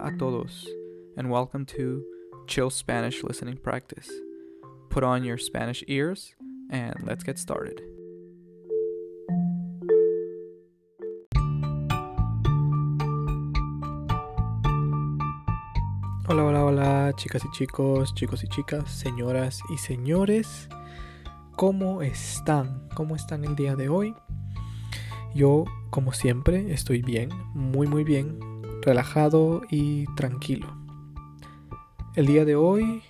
A todos, and welcome to Chill Spanish Listening Practice. Put on your Spanish ears, and let's get started. Hola, hola, hola, chicas y chicos, chicos y chicas, señoras y señores. ¿Cómo están? ¿Cómo están el día de hoy? Yo, como siempre, estoy bien, muy, muy bien, relajado y tranquilo. El día de hoy...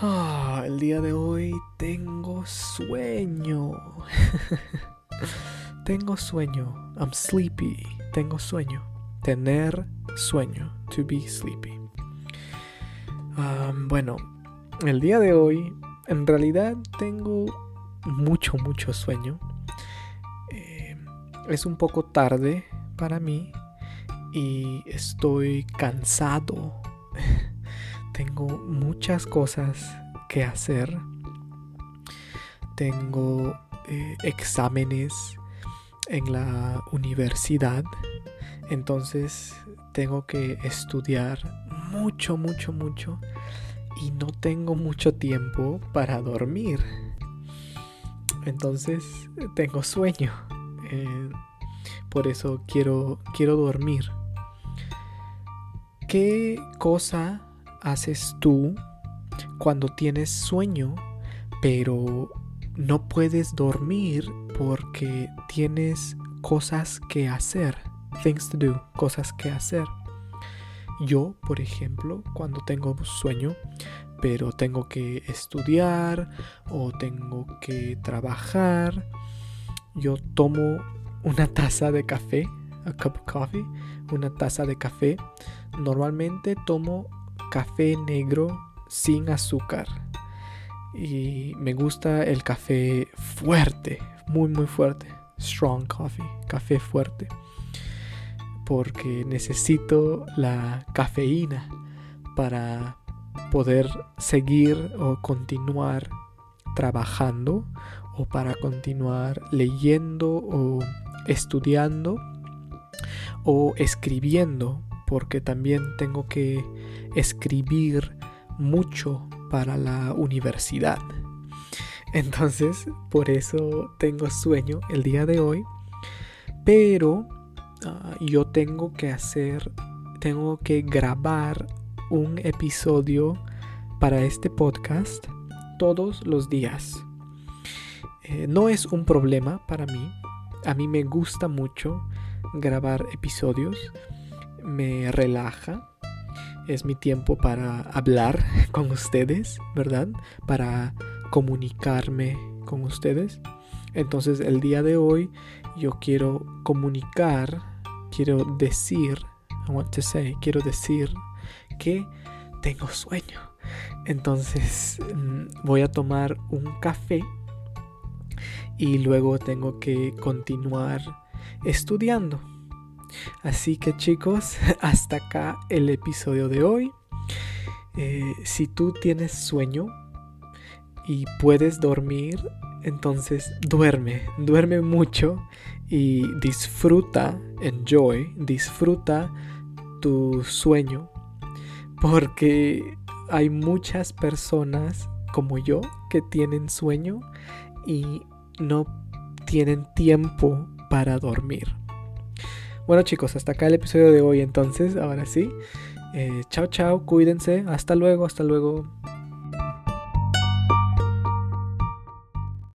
Ah, el día de hoy tengo sueño. tengo sueño. I'm sleepy. Tengo sueño. Tener sueño. To be sleepy. bueno, el día de hoy en realidad tengo mucho, mucho sueño. Eh, es un poco tarde para mí y estoy cansado. Tengo muchas cosas que hacer. Tengo eh, exámenes en la universidad. Entonces tengo que estudiar mucho, mucho, mucho. Y no tengo mucho tiempo para dormir. Entonces tengo sueño. Eh, por eso quiero, quiero dormir. ¿Qué cosa haces tú cuando tienes sueño, pero no puedes dormir porque tienes cosas que hacer? Things to do, cosas que hacer. Yo, por ejemplo, cuando tengo sueño, pero tengo que estudiar o tengo que trabajar, yo tomo una taza de café, a cup of coffee, una taza de café. Normalmente tomo café negro sin azúcar. Y me gusta el café fuerte, muy muy fuerte. Strong coffee, café fuerte. Porque necesito la cafeína para poder seguir o continuar trabajando o para continuar leyendo o estudiando o escribiendo, porque también tengo que escribir mucho para la universidad. Entonces, por eso tengo sueño el día de hoy, pero ah, yo tengo que hacer, tengo que grabar un episodio para este podcast todos los días. Eh, no es un problema para mí a mí me gusta mucho grabar episodios, me relaja, es mi tiempo para hablar con ustedes, ¿verdad? Para comunicarme con ustedes. Entonces el día de hoy yo quiero comunicar, quiero decir, I want to say, quiero decir que tengo sueño. Entonces voy a tomar un café y luego tengo que continuar estudiando. Así que chicos, hasta acá el episodio de hoy. Eh, si tú tienes sueño y puedes dormir, entonces duerme, duerme mucho y disfruta, enjoy, disfruta tu sueño. Porque hay muchas personas como yo que tienen sueño y no tienen tiempo para dormir. Bueno chicos, hasta acá el episodio de hoy entonces, ahora sí. Eh, chao chao, cuídense, hasta luego, hasta luego.